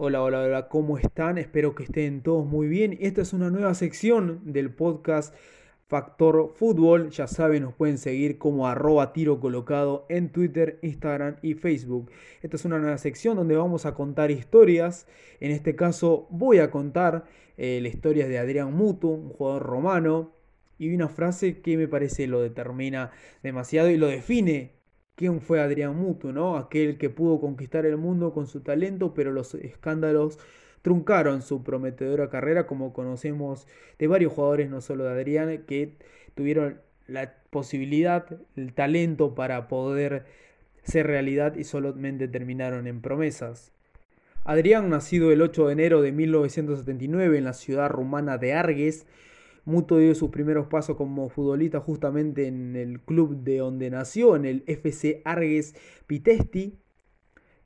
Hola, hola, hola, ¿cómo están? Espero que estén todos muy bien. Esta es una nueva sección del podcast Factor Fútbol. Ya saben, nos pueden seguir como arroba tiro colocado en Twitter, Instagram y Facebook. Esta es una nueva sección donde vamos a contar historias. En este caso voy a contar eh, la historia de Adrián Mutu, un jugador romano. Y una frase que me parece lo determina demasiado y lo define quién fue Adrián Mutu, ¿no? Aquel que pudo conquistar el mundo con su talento, pero los escándalos truncaron su prometedora carrera, como conocemos de varios jugadores, no solo de Adrián, que tuvieron la posibilidad, el talento para poder ser realidad y solamente terminaron en promesas. Adrián, nacido el 8 de enero de 1979 en la ciudad rumana de Arges, Muto dio sus primeros pasos como futbolista justamente en el club de donde nació, en el FC Arges Pitesti.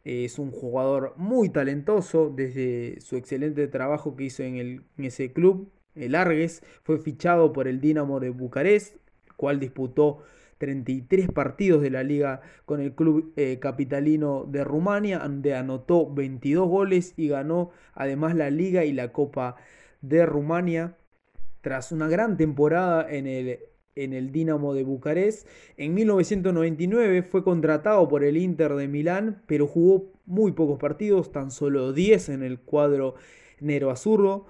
Es un jugador muy talentoso desde su excelente trabajo que hizo en, el, ese club, el Arges. Fue fichado por el Dinamo de Bucarest, cual disputó 33 partidos de la liga con el club eh, capitalino de Rumania, donde anotó 22 goles y ganó además la liga y la Copa de Rumania. Tras una gran temporada en el, en el Dinamo de Bucarest, en 1999 fue contratado por el Inter de Milán, pero jugó muy pocos partidos, tan solo 10 en el cuadro nero-azurro.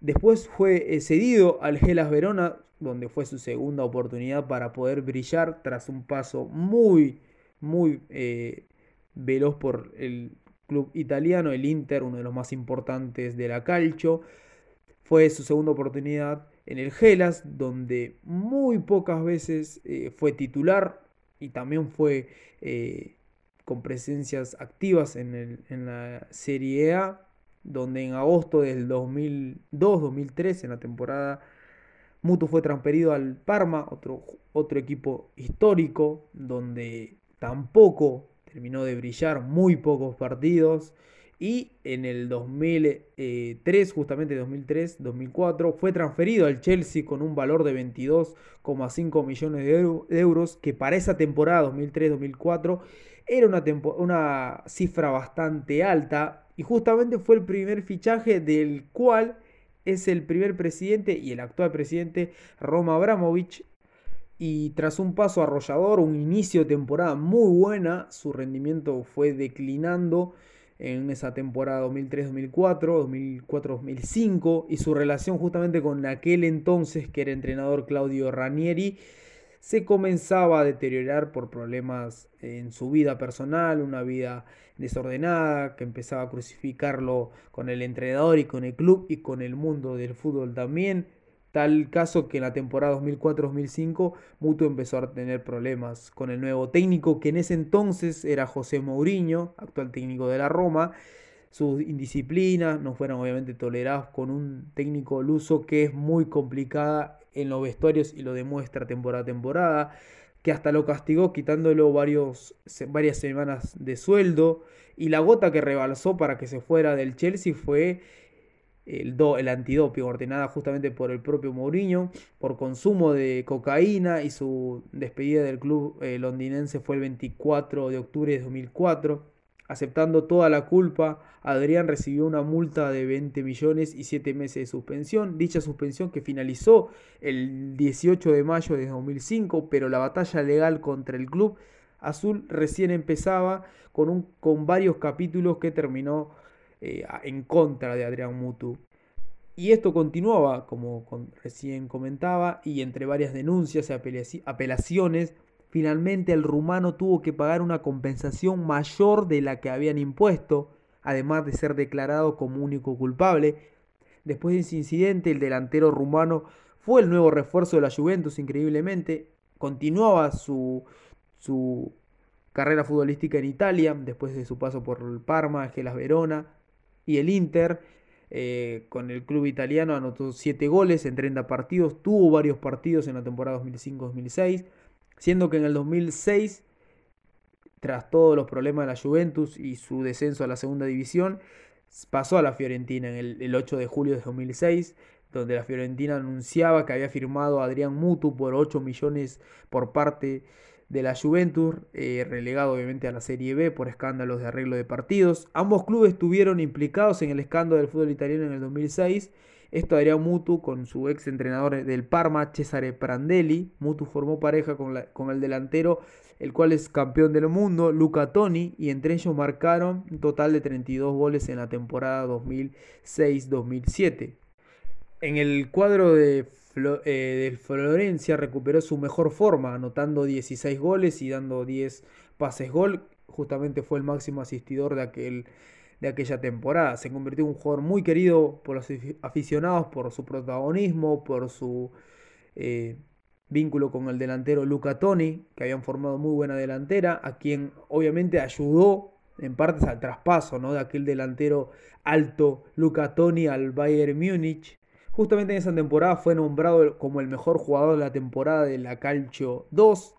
Después fue eh, cedido al Gelas Verona, donde fue su segunda oportunidad para poder brillar tras un paso muy, muy eh, veloz por el club italiano, el Inter, uno de los más importantes de la calcio. Fue su segunda oportunidad en el Gelas, donde muy pocas veces eh, fue titular y también fue eh, con presencias activas en, la Serie A, donde en agosto del 2002-2003, en la temporada, Mutu fue transferido al Parma, otro, otro equipo histórico, donde tampoco terminó de brillar, muy pocos partidos. Y en el 2003, justamente 2003-2004, fue transferido al Chelsea con un valor de 22,5 millones de, euros, que para esa temporada 2003-2004 era una, una cifra bastante alta. Y justamente fue el primer fichaje del cual es el primer presidente y el actual presidente Roma Abramovich. Y tras un paso arrollador, un inicio de temporada muy buena, su rendimiento fue declinando en esa temporada 2003-2004, 2004-2005 y su relación justamente con aquel entonces que era entrenador Claudio Ranieri se comenzaba a deteriorar por problemas en su vida personal, una vida desordenada que empezaba a crucificarlo con el entrenador y con el club y con el mundo del fútbol también. Tal caso que en la temporada 2004-2005 Mutu empezó a tener problemas con el nuevo técnico que en ese entonces era José Mourinho, actual técnico de la Roma. Sus indisciplinas no fueron obviamente toleradas con un técnico luso que es muy complicada en los vestuarios y lo demuestra temporada a temporada, que hasta lo castigó quitándolo varias semanas de sueldo y la gota que rebalsó para que se fuera del Chelsea fue el, do, el antidopio ordenada justamente por el propio Mourinho por consumo de cocaína y su despedida del club eh, londinense fue el 24 de octubre de 2004. Aceptando toda la culpa, Adrián recibió una multa de 20 millones y 7 meses de suspensión. Dicha suspensión que finalizó el 18 de mayo de 2005, pero la batalla legal contra el club azul recién empezaba con, un, con varios capítulos que terminó eh, en contra de Adrián Mutu. Y esto continuaba, como recién comentaba, y entre varias denuncias y apelaciones, finalmente el rumano tuvo que pagar una compensación mayor de la que habían impuesto, además de ser declarado como único culpable. Después de ese incidente, el delantero rumano fue el nuevo refuerzo de la Juventus, increíblemente. Continuaba su, su carrera futbolística en Italia, después de su paso por el Parma, Gelas Verona, y el Inter eh, con el club italiano anotó 7 goles en 30 partidos, tuvo varios partidos en la temporada 2005-2006, siendo que en el 2006, tras todos los problemas de la Juventus y su descenso a la segunda división, pasó a la Fiorentina en el, 8 de julio de 2006, donde la Fiorentina anunciaba que había firmado a Adrián Mutu por 8 millones por parte de la Juventus, eh, relegado obviamente a la Serie B por escándalos de arreglo de partidos. Ambos clubes estuvieron implicados en el escándalo del fútbol italiano en el 2006. Esto Adrián Mutu con su ex entrenador del Parma, Cesare Prandelli. Mutu formó pareja con, con el delantero, el cual es campeón del mundo, Luca Toni, y entre ellos marcaron un total de 32 goles en la temporada 2006-2007. En el cuadro de eh, del Florencia recuperó su mejor forma, anotando 16 goles y dando 10 pases gol. Justamente fue el máximo asistidor de, aquel, de aquella temporada. Se convirtió en un jugador muy querido por los aficionados, por su protagonismo, por su eh, vínculo con el delantero Luca Toni, que habían formado muy buena delantera, a quien obviamente ayudó en partes al traspaso ¿no? de aquel delantero alto Luca Toni al Bayern Múnich Justamente en esa temporada fue nombrado como el mejor jugador de la temporada de la Calcio 2,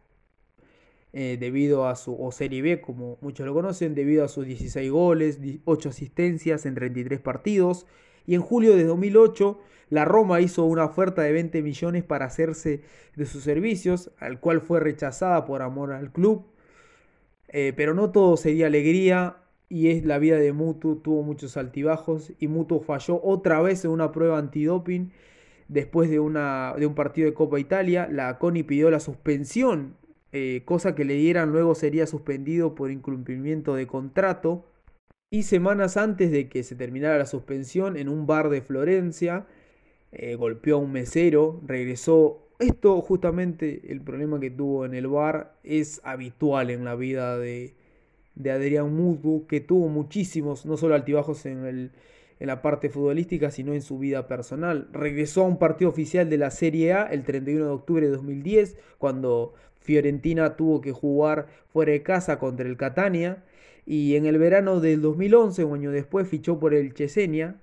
eh, debido a su, o Serie B como muchos lo conocen, debido a sus 16 goles, 8 asistencias en 33 partidos. Y en julio de 2008, la Roma hizo una oferta de 20 millones para hacerse de sus servicios, al cual fue rechazada por amor al club. Eh, pero no todo sería alegría y es la vida de Mutu, tuvo muchos altibajos y Mutu falló otra vez en una prueba antidoping después de, una, de un partido de Copa Italia. La CONI pidió la suspensión, eh, cosa que le dieran luego sería suspendido por incumplimiento de contrato. Y semanas antes de que se terminara la suspensión, en un bar de Florencia, eh, golpeó a un mesero, regresó. Esto justamente, el problema que tuvo en el bar, es habitual en la vida de, de Adrián Mutu, que tuvo muchísimos, no solo altibajos en, el, en la parte futbolística, sino en su vida personal. Regresó a un partido oficial de la Serie A el 31 de octubre de 2010, cuando Fiorentina tuvo que jugar fuera de casa contra el Catania. Y en el verano del 2011, un año después, fichó por el Cesenia,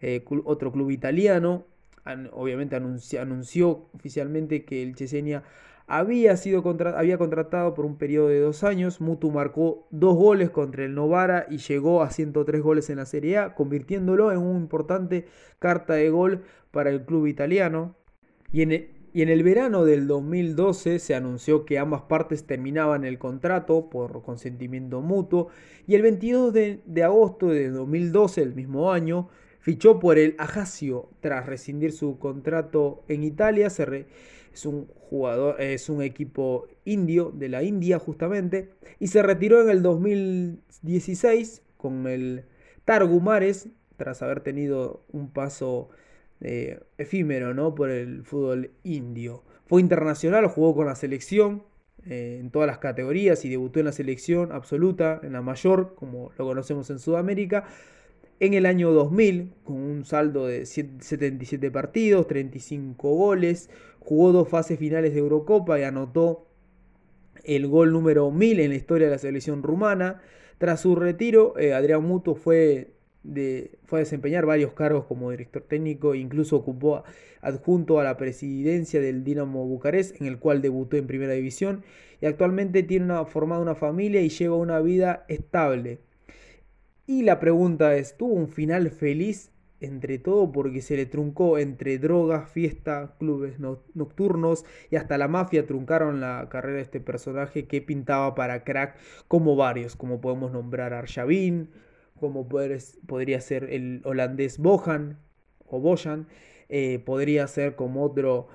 eh, otro club italiano. Obviamente anunció, oficialmente que el Cesenia había sido había contratado por un periodo de dos años. Mutu marcó dos goles contra el Novara y llegó a 103 goles en la Serie A, convirtiéndolo en una importante carta de gol para el club italiano. Y en, el, y en el verano del 2012 se anunció que ambas partes terminaban el contrato por consentimiento mutuo. Y el 22 de, agosto de 2012, el mismo año, fichó por el Ajaccio tras rescindir su contrato en Italia. Se es un jugador, es un equipo indio de la India justamente, y se retiró en el 2016 con el Targumares, tras haber tenido un paso eh, efímero ¿no? por el fútbol indio. Fue internacional, jugó con la selección eh, en todas las categorías y debutó en la selección absoluta, en la mayor, como lo conocemos en Sudamérica, en el año 2000, con un saldo de 77 partidos, 35 goles, jugó dos fases finales de Eurocopa y anotó el gol número 1000 en la historia de la selección rumana. Tras su retiro, eh, Adrián Muto fue, de, fue a desempeñar varios cargos como director técnico, incluso ocupó adjunto a la presidencia del Dinamo Bucarest, en el cual debutó en primera división, y actualmente tiene una, formado una familia y lleva una vida estable. Y la pregunta es, ¿tuvo un final feliz entre todo porque se le truncó entre drogas, fiesta, clubes nocturnos y hasta la mafia truncaron la carrera de este personaje que pintaba para crack como varios, como podemos nombrar Arjavin, como podría ser el holandés Bohan o Bojan, eh, podría ser como otro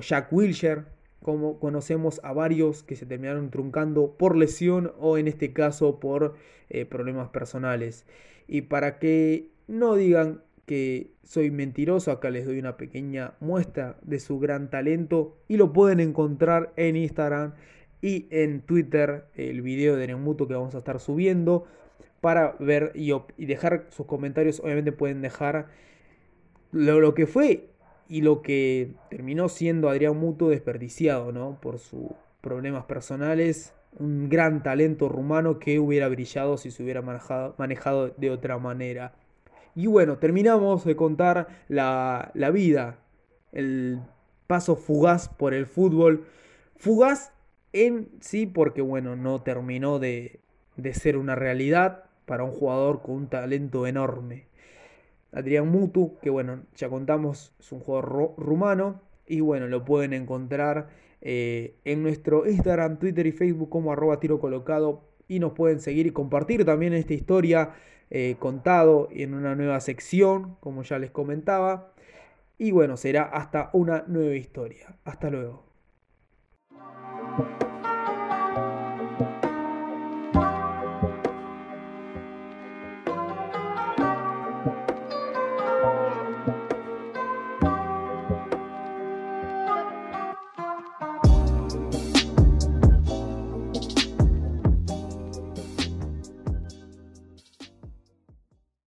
Jack Wilshere, como conocemos a varios que se terminaron truncando por lesión o en este caso por eh, problemas personales. Y para que no digan que soy mentiroso, acá les doy una pequeña muestra de su gran talento y lo pueden encontrar en Instagram y en Twitter el video de Nemuto que vamos a estar subiendo para ver y, dejar sus comentarios. Obviamente pueden dejar lo, lo que fue y lo que terminó siendo Adrián Muto desperdiciado, ¿no? Por sus problemas personales, un gran talento rumano que hubiera brillado si se hubiera manejado, manejado de otra manera. Y bueno, terminamos de contar la, la vida, el paso fugaz por el fútbol. Fugaz en sí porque bueno, no terminó de, de ser una realidad para un jugador con un talento enorme. Adrián Mutu, que bueno, ya contamos, es un jugador rumano. Y bueno, lo pueden encontrar eh, en nuestro Instagram, Twitter y Facebook como arroba tiro colocado. Y nos pueden seguir y compartir también esta historia eh, contado en una nueva sección, como ya les comentaba. Y bueno, será hasta una nueva historia. Hasta luego.